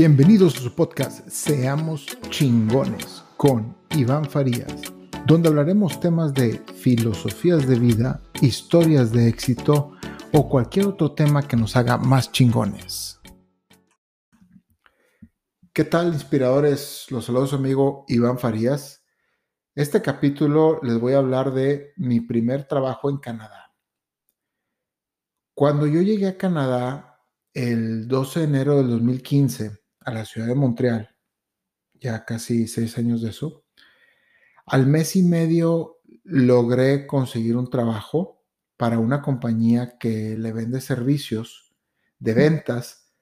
Bienvenidos a su podcast Seamos chingones con Iván Farías, donde hablaremos temas de filosofías de vida, historias de éxito o cualquier otro tema que nos haga más chingones. ¿Qué tal, inspiradores? Los saludos amigo Iván Farías. Este capítulo les voy a hablar de mi primer trabajo en Canadá. Cuando yo llegué a Canadá el 12 de enero del 2015, a la ciudad de Montreal, ya casi seis años de eso. Al mes y medio logré conseguir un trabajo para una compañía que le vende servicios de ventas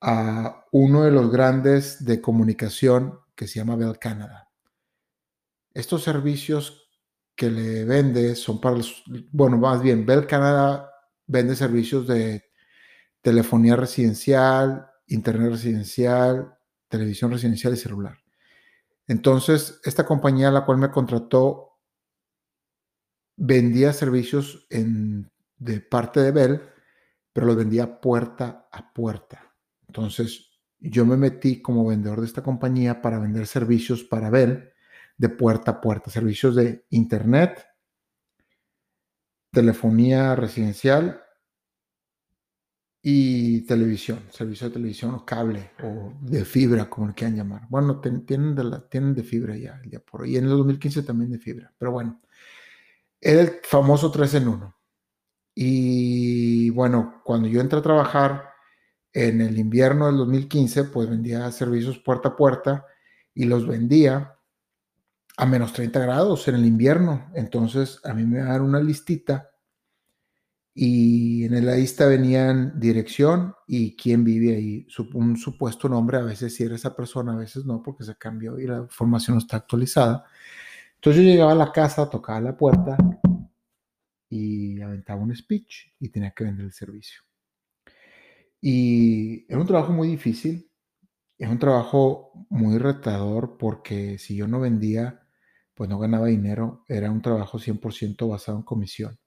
a uno de los grandes de comunicación que se llama Bell Canada. Estos servicios que le vende son para los, bueno, más bien, Bell Canada vende servicios de telefonía residencial, internet residencial, televisión residencial y celular. Entonces, esta compañía a la cual me contrató vendía servicios de parte de Bell, pero los vendía puerta a puerta. Entonces, yo me metí como vendedor de esta compañía para vender servicios para Bell de puerta a puerta, servicios de internet, telefonía residencial y televisión, servicio de televisión o cable o de fibra, como le quieran llamar. Bueno, tienen, de la, tienen de fibra ya, ya por hoy. Y en el 2015 también de fibra, pero bueno, era el famoso 3 en 1. Y bueno, cuando yo entré a trabajar en el invierno del 2015, pues vendía servicios puerta a puerta y los vendía a menos 30 grados en el invierno. Entonces a mí me dar una listita y en la lista venían dirección y quién vive ahí, un supuesto nombre, a veces si era esa persona, a veces no, porque se cambió y la información no está actualizada. Entonces yo llegaba a la casa, tocaba la puerta y aventaba un speech y tenía que vender el servicio. Y era un trabajo muy difícil, es un trabajo muy retador porque si yo no vendía, pues no ganaba dinero, era un trabajo 100% basado en comisión.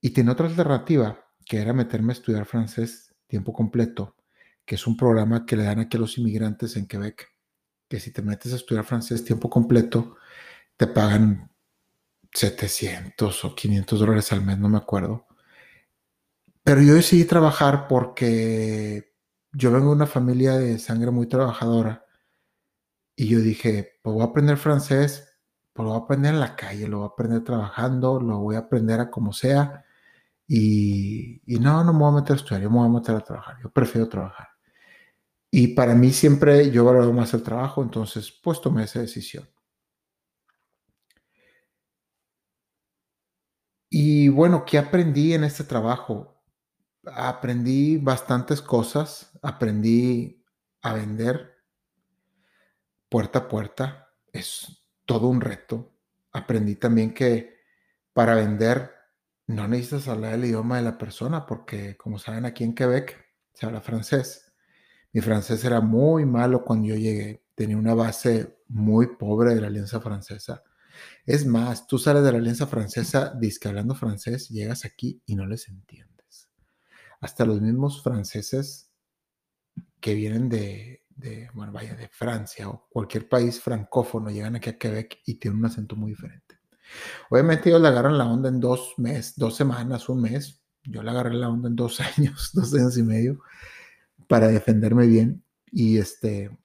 Y tenía otra alternativa, que era meterme a estudiar francés tiempo completo, que es un programa que le dan aquí a los inmigrantes en Quebec, que si te metes a estudiar francés tiempo completo, te pagan 700 o 500 dólares al mes, no me acuerdo. Pero yo decidí trabajar porque yo vengo de una familia de sangre muy trabajadora y yo dije, pues voy a aprender francés, pues lo voy a aprender en la calle, lo voy a aprender trabajando, lo voy a aprender a como sea y, no, no me voy a meter a estudiar, yo me voy a meter a trabajar, yo prefiero trabajar. Y para mí siempre yo valoro más el trabajo, entonces pues tomé esa decisión. Y bueno, ¿qué aprendí en este trabajo? Aprendí bastantes cosas, aprendí a vender puerta a puerta, es todo un reto. Aprendí también que para vender no necesitas hablar el idioma de la persona porque, como saben, aquí en Quebec se habla francés. Mi francés era muy malo cuando yo llegué. Tenía una base muy pobre de la Alianza Francesa. Es más, tú sales de la Alianza Francesa, disque hablando francés, llegas aquí y no les entiendes. Hasta los mismos franceses que vienen de, de, bueno, vaya, de Francia o cualquier país francófono, llegan aquí a Quebec y tienen un acento muy diferente. Obviamente ellos le agarran la onda en dos meses, dos semanas, un mes. Yo le agarré la onda en dos años, dos años y medio para defenderme bien. Y este.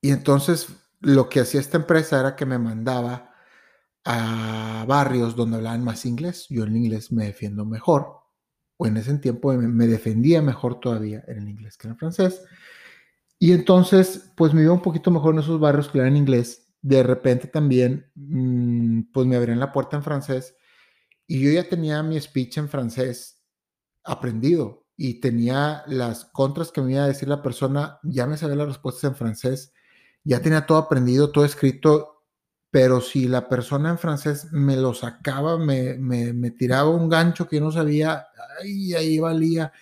Y entonces lo que hacía esta empresa era que me mandaba a barrios donde hablaban más inglés. Yo en inglés me defiendo mejor. O en ese tiempo me defendía mejor todavía en el inglés que en el francés. Y entonces, pues me iba un poquito mejor en esos barrios que hablan inglés de repente también, mm, pues me abrían la puerta en francés y yo ya tenía mi speech en francés aprendido y tenía las contras que me iba a decir la persona, ya me sabía las respuestas en francés, ya tenía todo aprendido, todo escrito, pero si la persona en francés me lo sacaba, me, me, tiraba un gancho que yo no sabía, ahí, ahí valía,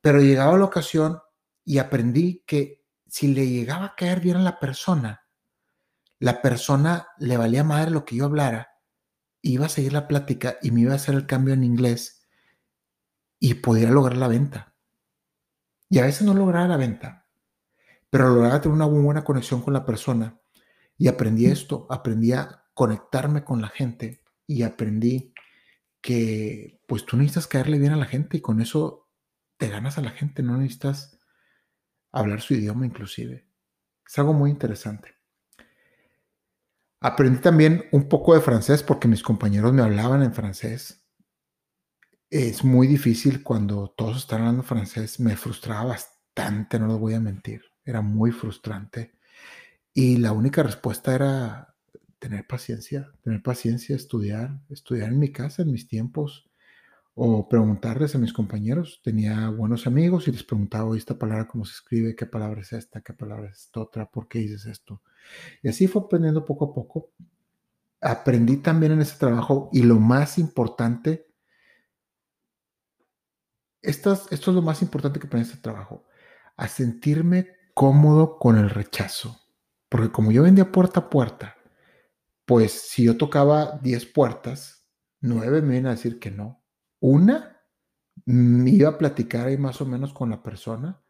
pero llegaba la ocasión y aprendí que si le llegaba a caer bien a la persona, la persona le valía madre lo que yo hablara, iba a seguir la plática y me iba a hacer el cambio en inglés y pudiera lograr la venta. Y a veces no lograba la venta, pero lograba tener una muy buena conexión con la persona. Y aprendí esto, aprendí a conectarme con la gente y aprendí que pues tú necesitas caerle bien a la gente y con eso te ganas a la gente, no necesitas hablar su idioma inclusive. Es algo muy interesante. Aprendí también un poco de francés porque mis compañeros me hablaban en francés. Es muy difícil cuando todos están hablando francés. Me frustraba bastante, no les voy a mentir. Era muy frustrante. Y la única respuesta era tener paciencia, tener paciencia, estudiar, estudiar en mi casa, en mis tiempos, o preguntarles a mis compañeros. Tenía buenos amigos y les preguntaba, esta palabra cómo se escribe, qué palabra es esta, qué palabra es esta otra, por qué dices esto. Y así fue aprendiendo poco a poco. Aprendí también en ese trabajo y lo más importante, esto es, lo más importante que aprendí en este trabajo, a sentirme cómodo con el rechazo. Porque como yo vendía puerta a puerta, pues si yo tocaba 10 puertas, 9 me iban a decir que no. Una, me iba a platicar ahí más o menos con la persona,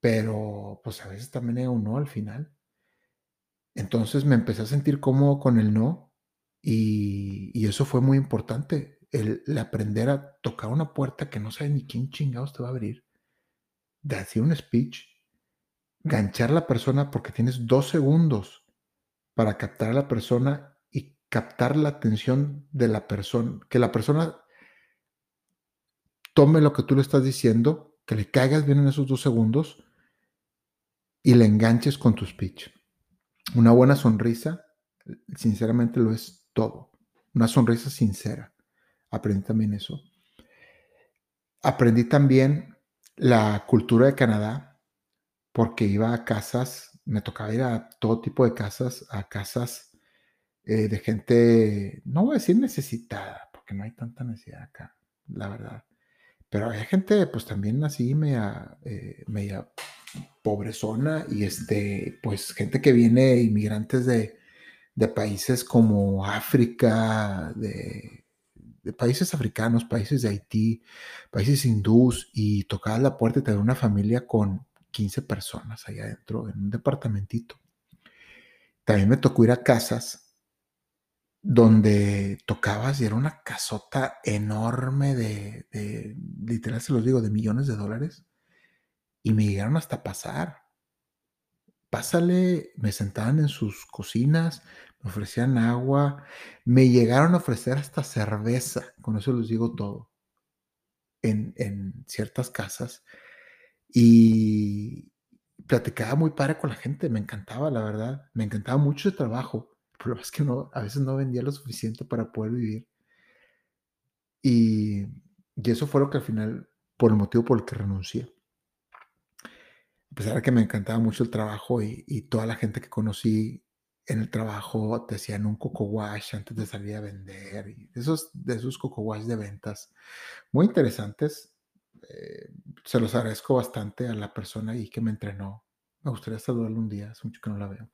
pero pues a veces también era un no al final. Entonces me empecé a sentir cómodo con el no y, eso fue muy importante, el, aprender a tocar una puerta que no sabes ni quién chingados te va a abrir, de hacer un speech, ganchar a la persona porque tienes dos segundos para captar a la persona y captar la atención de la persona, que la persona tome lo que tú le estás diciendo, que le caigas bien en esos dos segundos y le enganches con tu speech. Una buena sonrisa, sinceramente lo es todo. Una sonrisa sincera. Aprendí también eso. Aprendí también la cultura de Canadá porque iba a casas, me tocaba ir a todo tipo de casas, a casas eh, de gente, no voy a decir necesitada, porque no hay tanta necesidad acá, la verdad. Pero hay gente, pues también así media, eh, media pobrezona y este, pues gente que viene, inmigrantes de, países como África, de, países africanos, países de Haití, países hindús, y tocaba la puerta y tenía una familia con 15 personas allá adentro, en un departamentito. También me tocó ir a casas donde tocabas y era una casota enorme de, de, literal se los digo, de millones de dólares y me llegaron hasta pasar. Pásale, me sentaban en sus cocinas, me ofrecían agua, me llegaron a ofrecer hasta cerveza, con eso les digo todo, en, en ciertas casas. Y platicaba muy padre con la gente, me encantaba, la verdad, me encantaba mucho el trabajo, pero es que no, a veces no vendía lo suficiente para poder vivir. Y, y eso fue lo que al final, por el motivo por el que renuncié a pesar de que me encantaba mucho el trabajo y, toda la gente que conocí en el trabajo te hacían un coco wash antes de salir a vender y de esos, de esos coco wash de ventas muy interesantes. Eh, se los agradezco bastante a la persona ahí que me entrenó. Me gustaría saludarle un día, hace mucho que no la veo.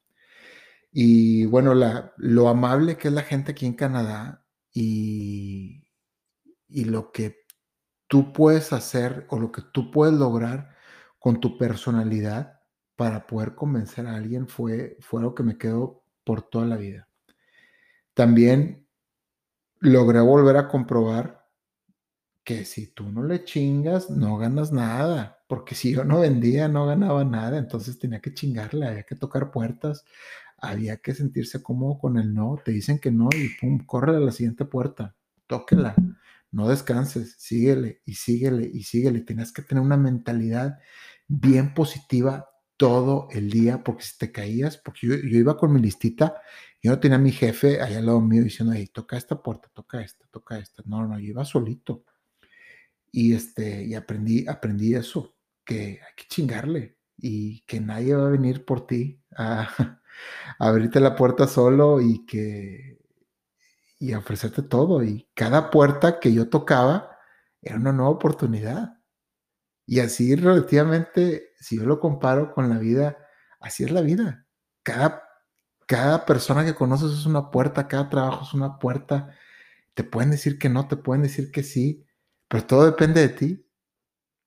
Y bueno, lo amable que es la gente aquí en Canadá y, y lo que tú puedes hacer o lo que tú puedes lograr con tu personalidad para poder convencer a alguien fue, fue que me quedó por toda la vida. También logré volver a comprobar que si tú no le chingas, no ganas nada, porque si yo no vendía, no ganaba nada, entonces tenía que chingarle, había que tocar puertas, había que sentirse cómodo con el no, te dicen que no y pum, corre a la siguiente puerta, tóquela, no descanses, síguele y síguele y síguele, tienes que tener una mentalidad bien positiva todo el día, porque si te caías, porque yo, iba con mi listita, yo no tenía a mi jefe allá al lado mío diciendo, hey, toca esta puerta, toca esta, toca esta. No, no, yo iba solito. Y, este, y aprendí, aprendí eso, que hay que chingarle y que nadie va a venir por ti a abrirte la puerta solo y que y ofrecerte todo. Y cada puerta que yo tocaba era una nueva oportunidad. Y así relativamente, si yo lo comparo con la vida, así es la vida. Cada, cada persona que conoces es una puerta, cada trabajo es una puerta. Te pueden decir que no, te pueden decir que sí, pero todo depende de ti.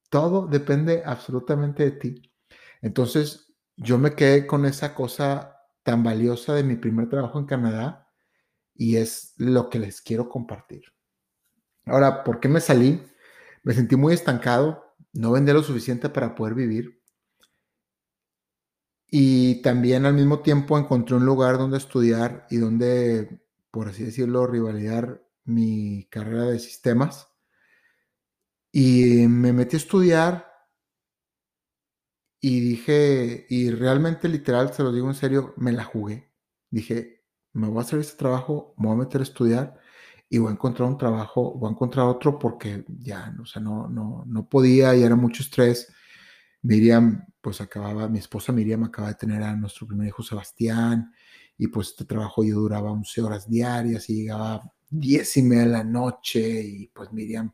Todo depende absolutamente de ti. Entonces, yo me quedé con esa cosa tan valiosa de mi primer trabajo en Canadá y es lo que les quiero compartir. Ahora, ¿por qué me salí? Me sentí muy estancado, no vendía lo suficiente para poder vivir. Y también al mismo tiempo encontré un lugar donde estudiar y donde, por así decirlo, rivalidar mi carrera de sistemas. Y me metí a estudiar y dije, y realmente literal, se lo digo en serio, me la jugué. Dije, me voy a hacer este trabajo, me voy a meter a estudiar y voy a encontrar un trabajo, voy a encontrar otro porque ya, o sea, no, no, no podía y era mucho estrés. Miriam, pues acababa, mi esposa Miriam acaba de tener a nuestro primer hijo Sebastián y pues este trabajo yo duraba 11 horas diarias y llegaba 10 y media de la noche y pues Miriam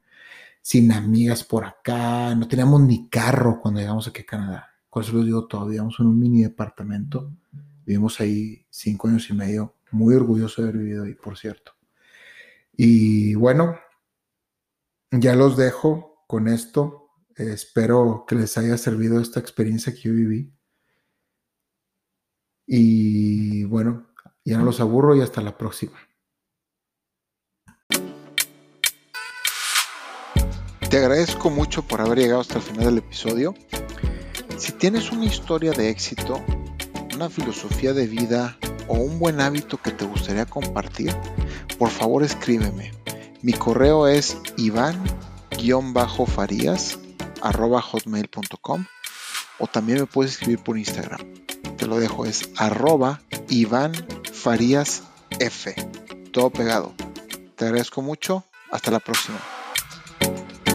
sin amigas por acá, no teníamos ni carro cuando llegamos aquí a Canadá. Por eso les digo, todavía vivimos en un mini departamento, vivimos ahí cinco años y medio, muy orgulloso de haber vivido ahí, por cierto. Y bueno, ya los dejo con esto. espero que les haya servido esta experiencia que yo viví. Y bueno, ya no los aburro y hasta la próxima. Te agradezco mucho por haber llegado hasta el final del episodio. Si tienes una historia de éxito, una filosofía de vida o un buen hábito que te gustaría compartir, por favor escríbeme. Mi correo es iván-farías.hotmail.com o también me puedes escribir por Instagram. Te lo dejo, es arroba F. Todo pegado. Te agradezco mucho. Hasta la próxima.